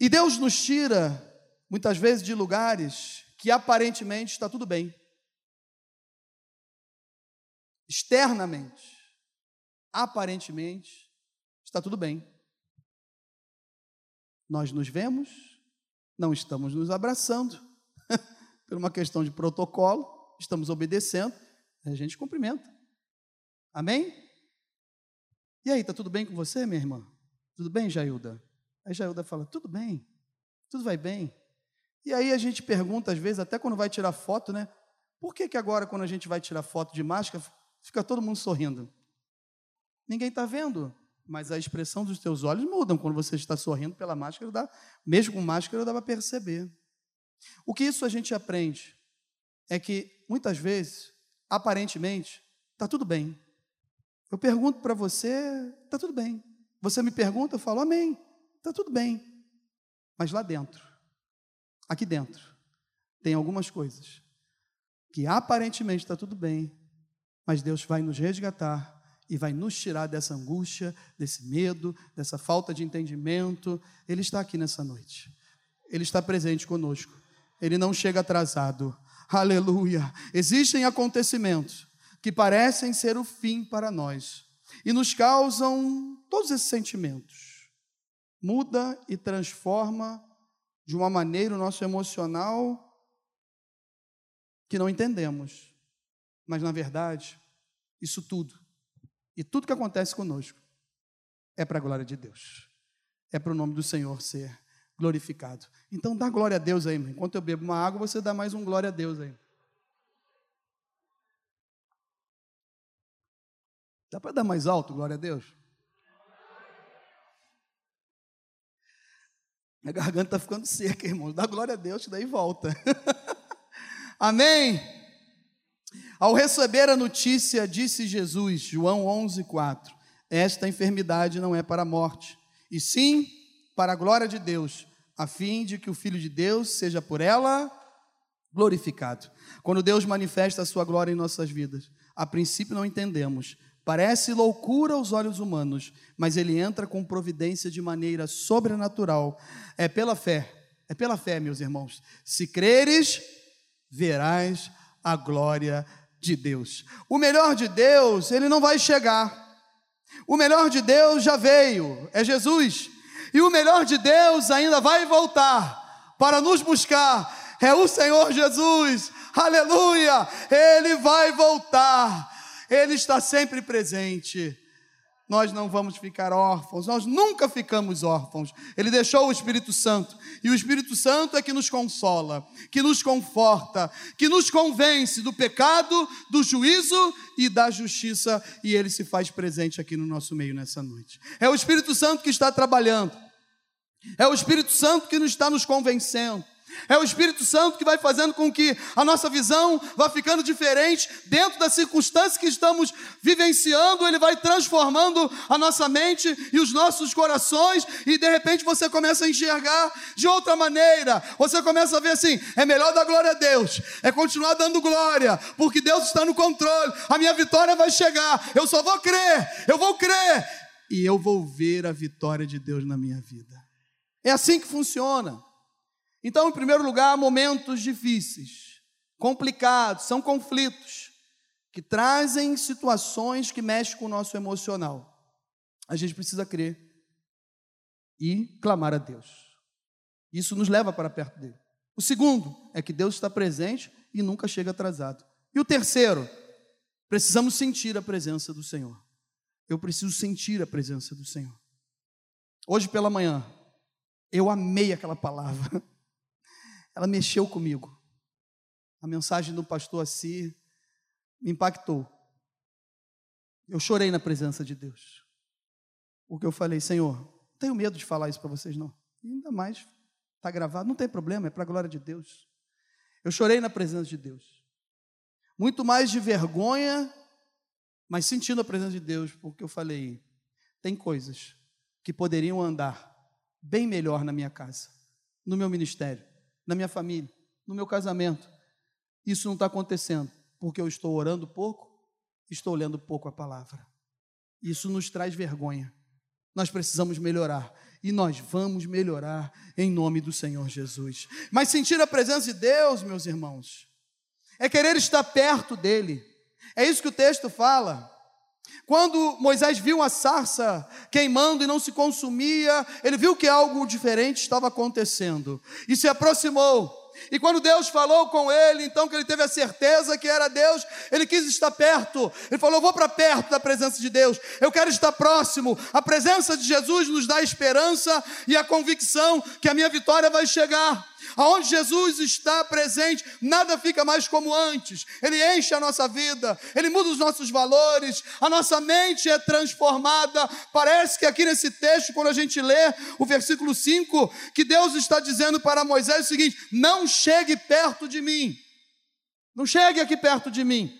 E Deus nos tira, muitas vezes, de lugares que aparentemente está tudo bem. Externamente aparentemente está tudo bem. Nós nos vemos, não estamos nos abraçando, por uma questão de protocolo, estamos obedecendo, a gente cumprimenta. Amém? E aí, está tudo bem com você, minha irmã? Tudo bem, Jailda? Aí Jailda fala: tudo bem, tudo vai bem. E aí a gente pergunta, às vezes, até quando vai tirar foto, né? Por que, que agora, quando a gente vai tirar foto de máscara, fica todo mundo sorrindo? Ninguém está vendo, mas a expressão dos teus olhos muda quando você está sorrindo pela máscara, dá, mesmo com máscara, dá para perceber. O que isso a gente aprende é que, muitas vezes, aparentemente, está tudo bem. Eu pergunto para você, está tudo bem. Você me pergunta, eu falo, amém, está tudo bem. Mas lá dentro, aqui dentro, tem algumas coisas que aparentemente está tudo bem, mas Deus vai nos resgatar e vai nos tirar dessa angústia, desse medo, dessa falta de entendimento. Ele está aqui nessa noite. Ele está presente conosco. Ele não chega atrasado. Aleluia. Existem acontecimentos que parecem ser o fim para nós e nos causam todos esses sentimentos. Muda e transforma de uma maneira o nosso emocional que não entendemos. Mas, na verdade, isso tudo, e tudo que acontece conosco, é para a glória de Deus, é para o nome do Senhor ser glorificado. Então, dá glória a Deus aí, enquanto eu bebo uma água, você dá mais um glória a Deus aí. Dá para dar mais alto, glória a Deus? Minha garganta está ficando seca, irmão. Dá glória a Deus, daí volta. Amém? Ao receber a notícia, disse Jesus, João 11, 4: Esta enfermidade não é para a morte, e sim para a glória de Deus, a fim de que o Filho de Deus seja por ela glorificado. Quando Deus manifesta a sua glória em nossas vidas, a princípio não entendemos, Parece loucura aos olhos humanos, mas ele entra com providência de maneira sobrenatural. É pela fé, é pela fé, meus irmãos. Se creres, verás a glória de Deus. O melhor de Deus, ele não vai chegar. O melhor de Deus já veio, é Jesus. E o melhor de Deus ainda vai voltar para nos buscar. É o Senhor Jesus. Aleluia! Ele vai voltar ele está sempre presente. Nós não vamos ficar órfãos, nós nunca ficamos órfãos. Ele deixou o Espírito Santo, e o Espírito Santo é que nos consola, que nos conforta, que nos convence do pecado, do juízo e da justiça, e ele se faz presente aqui no nosso meio nessa noite. É o Espírito Santo que está trabalhando, é o Espírito Santo que nos está nos convencendo. É o Espírito Santo que vai fazendo com que a nossa visão vá ficando diferente dentro das circunstâncias que estamos vivenciando, ele vai transformando a nossa mente e os nossos corações, e de repente você começa a enxergar de outra maneira. Você começa a ver assim: é melhor dar glória a Deus, é continuar dando glória, porque Deus está no controle. A minha vitória vai chegar. Eu só vou crer, eu vou crer, e eu vou ver a vitória de Deus na minha vida. É assim que funciona. Então, em primeiro lugar, momentos difíceis, complicados, são conflitos que trazem situações que mexem com o nosso emocional. A gente precisa crer e clamar a Deus. Isso nos leva para perto dele. O segundo é que Deus está presente e nunca chega atrasado. E o terceiro, precisamos sentir a presença do Senhor. Eu preciso sentir a presença do Senhor. Hoje pela manhã, eu amei aquela palavra. Ela mexeu comigo. A mensagem do pastor Assi me impactou. Eu chorei na presença de Deus. Porque eu falei, Senhor, não tenho medo de falar isso para vocês, não. E ainda mais, está gravado, não tem problema, é para a glória de Deus. Eu chorei na presença de Deus. Muito mais de vergonha, mas sentindo a presença de Deus, porque eu falei, tem coisas que poderiam andar bem melhor na minha casa, no meu ministério, na minha família, no meu casamento. Isso não está acontecendo porque eu estou orando pouco, estou lendo pouco a palavra. Isso nos traz vergonha. Nós precisamos melhorar e nós vamos melhorar em nome do Senhor Jesus. Mas sentir a presença de Deus, meus irmãos, é querer estar perto dele. É isso que o texto fala. Quando Moisés viu a sarça queimando e não se consumia, ele viu que algo diferente estava acontecendo e se aproximou. E quando Deus falou com ele, então que ele teve a certeza que era Deus, ele quis estar perto. Ele falou: vou para perto da presença de Deus, eu quero estar próximo. A presença de Jesus nos dá esperança e a convicção que a minha vitória vai chegar. Aonde Jesus está presente, nada fica mais como antes. Ele enche a nossa vida, ele muda os nossos valores, a nossa mente é transformada. Parece que aqui nesse texto, quando a gente lê o versículo 5, que Deus está dizendo para Moisés o seguinte: não chegue perto de mim. Não chegue aqui perto de mim.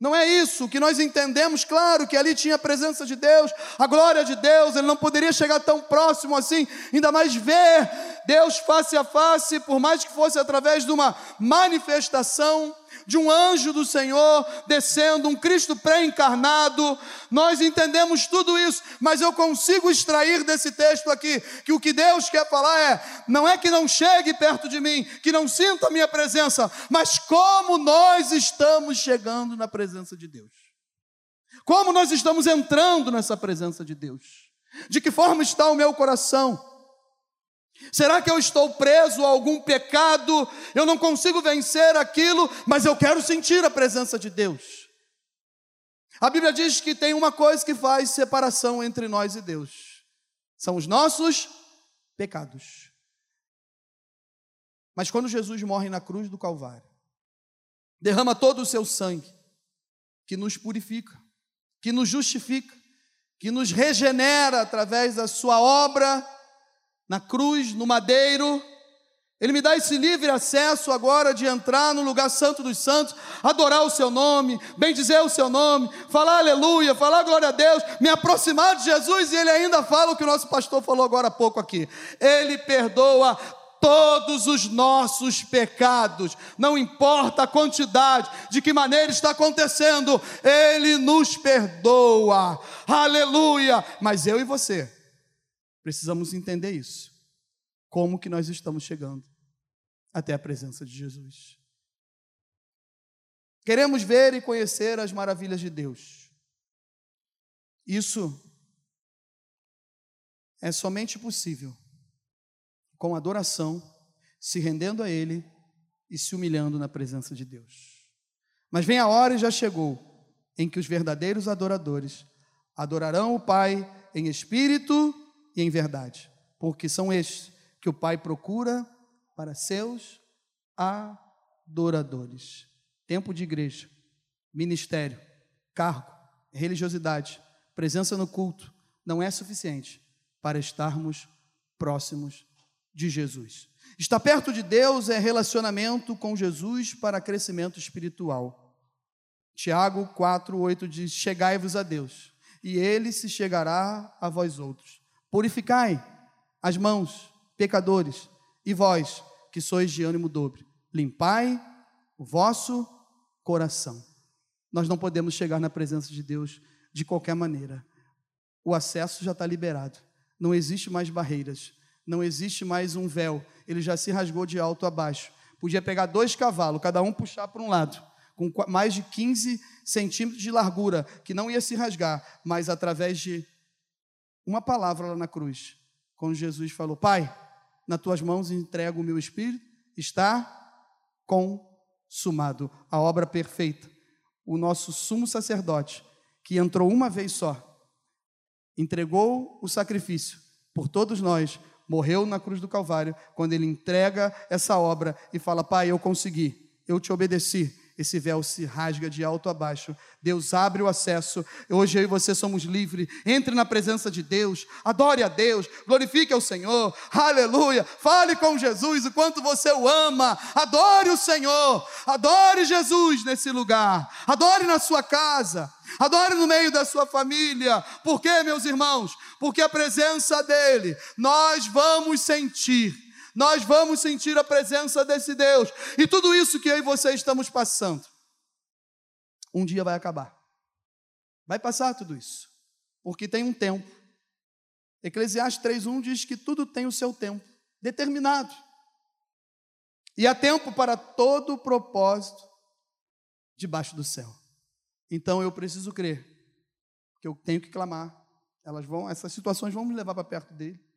Não é isso que nós entendemos, claro que ali tinha a presença de Deus, a glória de Deus, ele não poderia chegar tão próximo assim, ainda mais ver Deus face a face, por mais que fosse através de uma manifestação, de um anjo do Senhor descendo, um Cristo pré-encarnado. Nós entendemos tudo isso, mas eu consigo extrair desse texto aqui que o que Deus quer falar é: não é que não chegue perto de mim, que não sinta a minha presença, mas como nós estamos chegando na presença de Deus. Como nós estamos entrando nessa presença de Deus? De que forma está o meu coração? Será que eu estou preso a algum pecado? Eu não consigo vencer aquilo, mas eu quero sentir a presença de Deus. A Bíblia diz que tem uma coisa que faz separação entre nós e Deus: são os nossos pecados. Mas quando Jesus morre na cruz do Calvário, derrama todo o seu sangue, que nos purifica, que nos justifica, que nos regenera através da sua obra na cruz, no madeiro. Ele me dá esse livre acesso agora de entrar no lugar santo dos santos, adorar o seu nome, bendizer o seu nome, falar aleluia, falar glória a Deus, me aproximar de Jesus e ele ainda fala o que o nosso pastor falou agora há pouco aqui. Ele perdoa todos os nossos pecados, não importa a quantidade, de que maneira está acontecendo, Ele nos perdoa, aleluia. Mas eu e você Precisamos entender isso. Como que nós estamos chegando até a presença de Jesus. Queremos ver e conhecer as maravilhas de Deus. Isso é somente possível com adoração, se rendendo a Ele e se humilhando na presença de Deus. Mas vem a hora e já chegou em que os verdadeiros adoradores adorarão o Pai em espírito e em verdade, porque são estes que o Pai procura para seus adoradores. Tempo de igreja, ministério, cargo, religiosidade, presença no culto não é suficiente para estarmos próximos de Jesus. Estar perto de Deus é relacionamento com Jesus para crescimento espiritual. Tiago 4:8 diz: Chegai-vos a Deus, e ele se chegará a vós outros. Purificai as mãos, pecadores, e vós, que sois de ânimo dobre, limpai o vosso coração. Nós não podemos chegar na presença de Deus de qualquer maneira. O acesso já está liberado. Não existe mais barreiras. Não existe mais um véu. Ele já se rasgou de alto a baixo. Podia pegar dois cavalos, cada um puxar para um lado, com mais de 15 centímetros de largura, que não ia se rasgar, mas através de uma palavra lá na cruz, quando Jesus falou: Pai, nas tuas mãos entrego o meu espírito, está consumado a obra perfeita. O nosso sumo sacerdote, que entrou uma vez só, entregou o sacrifício por todos nós, morreu na cruz do Calvário, quando ele entrega essa obra e fala: Pai, eu consegui, eu te obedeci, esse véu se rasga de alto a baixo. Deus abre o acesso. Hoje eu e você somos livres. Entre na presença de Deus, adore a Deus, glorifique ao Senhor. Aleluia. Fale com Jesus o quanto você o ama. Adore o Senhor. Adore Jesus nesse lugar. Adore na sua casa. Adore no meio da sua família. Por quê, meus irmãos? Porque a presença dele nós vamos sentir nós vamos sentir a presença desse Deus. E tudo isso que eu e você estamos passando, um dia vai acabar. Vai passar tudo isso, porque tem um tempo. Eclesiastes 3:1 diz que tudo tem o seu tempo determinado. E há tempo para todo o propósito debaixo do céu. Então eu preciso crer que eu tenho que clamar. Elas vão, essas situações vão me levar para perto dele.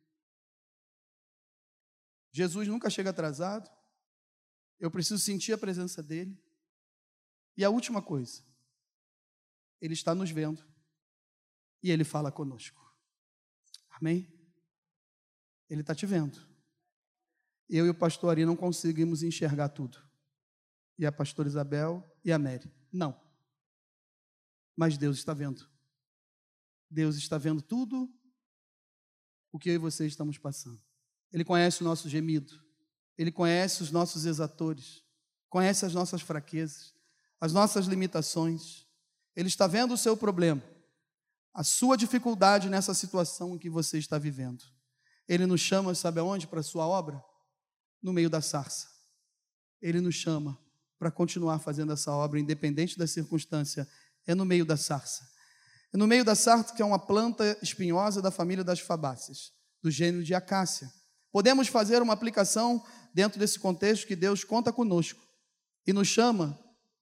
Jesus nunca chega atrasado. Eu preciso sentir a presença dele. E a última coisa, ele está nos vendo e ele fala conosco. Amém? Ele está te vendo. Eu e o pastor Ari não conseguimos enxergar tudo. E a pastora Isabel e a Mary. Não. Mas Deus está vendo. Deus está vendo tudo o que eu e você estamos passando. Ele conhece o nosso gemido, Ele conhece os nossos exatores, conhece as nossas fraquezas, as nossas limitações. Ele está vendo o seu problema, a sua dificuldade nessa situação que você está vivendo. Ele nos chama, sabe aonde? Para a sua obra? No meio da sarça. Ele nos chama para continuar fazendo essa obra, independente da circunstância, é no meio da sarça. É no meio da sarça, que é uma planta espinhosa da família das fabáceas, do gênero de acácia. Podemos fazer uma aplicação dentro desse contexto que Deus conta conosco e nos chama,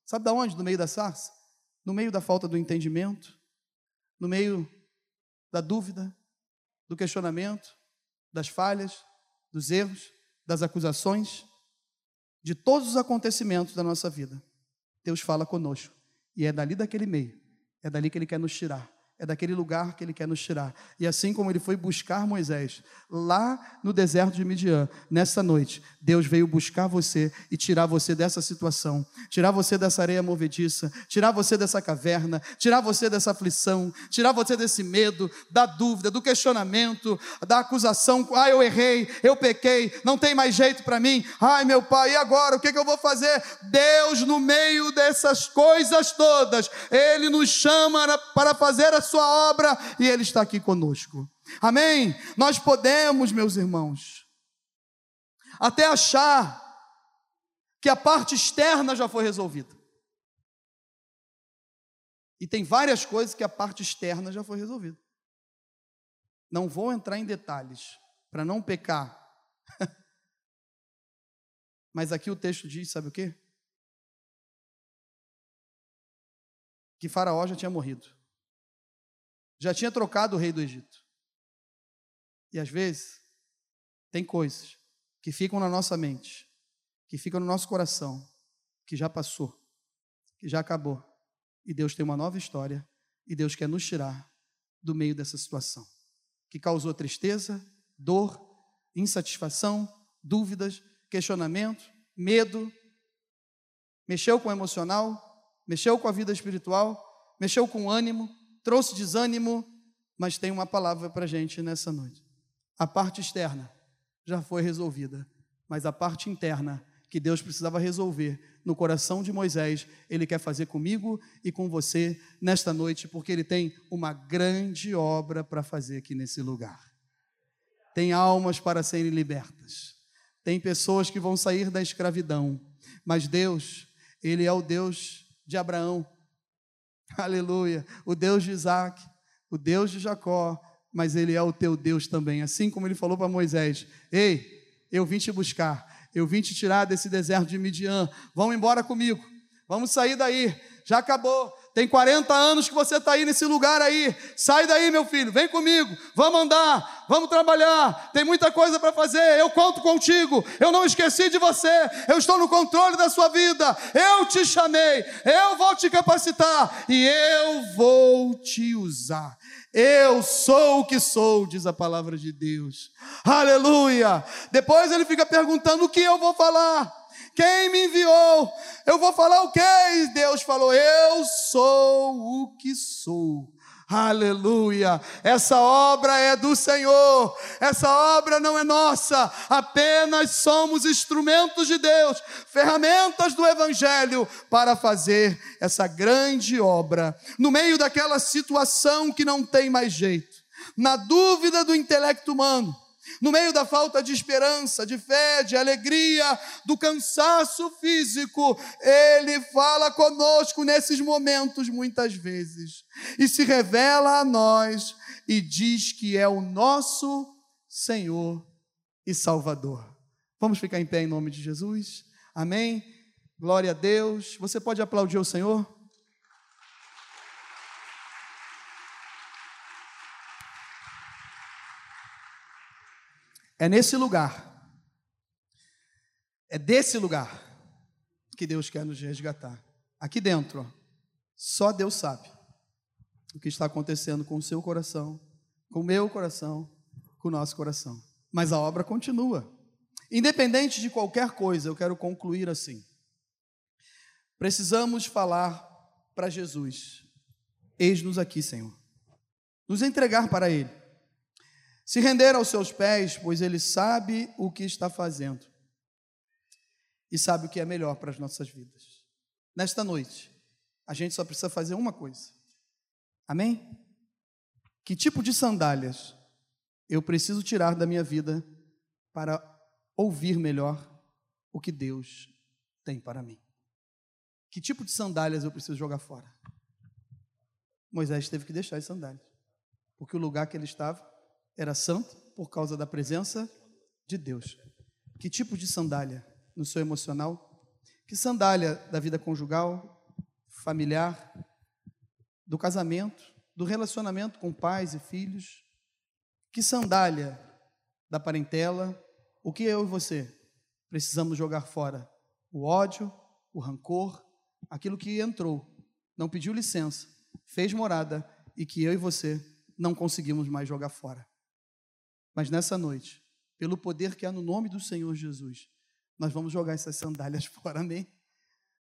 sabe da onde? No meio da sarça? No meio da falta do entendimento, no meio da dúvida, do questionamento, das falhas, dos erros, das acusações, de todos os acontecimentos da nossa vida. Deus fala conosco. E é dali daquele meio, é dali que Ele quer nos tirar é daquele lugar que ele quer nos tirar. E assim como ele foi buscar Moisés lá no deserto de Midian, nessa noite, Deus veio buscar você e tirar você dessa situação, tirar você dessa areia movediça, tirar você dessa caverna, tirar você dessa aflição, tirar você desse medo, da dúvida, do questionamento, da acusação. Ah, eu errei, eu pequei, não tem mais jeito para mim. Ai, meu pai, e agora? O que, que eu vou fazer? Deus, no meio dessas coisas todas, ele nos chama para fazer a sua obra e Ele está aqui conosco. Amém? Nós podemos, meus irmãos, até achar que a parte externa já foi resolvida. E tem várias coisas que a parte externa já foi resolvida. Não vou entrar em detalhes para não pecar. Mas aqui o texto diz, sabe o quê? Que Faraó já tinha morrido já tinha trocado o rei do Egito. E às vezes, tem coisas que ficam na nossa mente, que ficam no nosso coração, que já passou, que já acabou. E Deus tem uma nova história, e Deus quer nos tirar do meio dessa situação, que causou tristeza, dor, insatisfação, dúvidas, questionamento, medo, mexeu com o emocional, mexeu com a vida espiritual, mexeu com o ânimo, trouxe desânimo, mas tem uma palavra para a gente nessa noite. A parte externa já foi resolvida, mas a parte interna que Deus precisava resolver no coração de Moisés, Ele quer fazer comigo e com você nesta noite, porque Ele tem uma grande obra para fazer aqui nesse lugar. Tem almas para serem libertas, tem pessoas que vão sair da escravidão, mas Deus, Ele é o Deus de Abraão, Aleluia. O Deus de Isaac, o Deus de Jacó, mas Ele é o teu Deus também. Assim como Ele falou para Moisés: Ei, eu vim te buscar, eu vim te tirar desse deserto de Midian. Vamos embora comigo, vamos sair daí. Já acabou. Tem 40 anos que você está aí nesse lugar aí. Sai daí, meu filho, vem comigo. Vamos andar, vamos trabalhar. Tem muita coisa para fazer. Eu conto contigo. Eu não esqueci de você. Eu estou no controle da sua vida. Eu te chamei. Eu vou te capacitar e eu vou te usar. Eu sou o que sou, diz a palavra de Deus. Aleluia. Depois ele fica perguntando o que eu vou falar. Quem me enviou? Eu vou falar o quê? Deus falou: Eu sou o que sou. Aleluia! Essa obra é do Senhor, essa obra não é nossa, apenas somos instrumentos de Deus, ferramentas do Evangelho para fazer essa grande obra. No meio daquela situação que não tem mais jeito, na dúvida do intelecto humano, no meio da falta de esperança, de fé, de alegria, do cansaço físico, Ele fala conosco nesses momentos muitas vezes e se revela a nós e diz que é o nosso Senhor e Salvador. Vamos ficar em pé em nome de Jesus? Amém? Glória a Deus. Você pode aplaudir o Senhor? É nesse lugar, é desse lugar que Deus quer nos resgatar. Aqui dentro, só Deus sabe o que está acontecendo com o seu coração, com o meu coração, com o nosso coração. Mas a obra continua. Independente de qualquer coisa, eu quero concluir assim. Precisamos falar para Jesus: Eis-nos aqui, Senhor. Nos entregar para Ele. Se render aos seus pés, pois ele sabe o que está fazendo e sabe o que é melhor para as nossas vidas. Nesta noite, a gente só precisa fazer uma coisa. Amém? Que tipo de sandálias eu preciso tirar da minha vida para ouvir melhor o que Deus tem para mim? Que tipo de sandálias eu preciso jogar fora? Moisés teve que deixar as sandálias, porque o lugar que ele estava era santo por causa da presença de Deus. Que tipo de sandália no seu emocional? Que sandália da vida conjugal, familiar, do casamento, do relacionamento com pais e filhos? Que sandália da parentela? O que eu e você precisamos jogar fora? O ódio, o rancor, aquilo que entrou, não pediu licença, fez morada e que eu e você não conseguimos mais jogar fora. Mas nessa noite, pelo poder que há no nome do Senhor Jesus, nós vamos jogar essas sandálias fora, amém?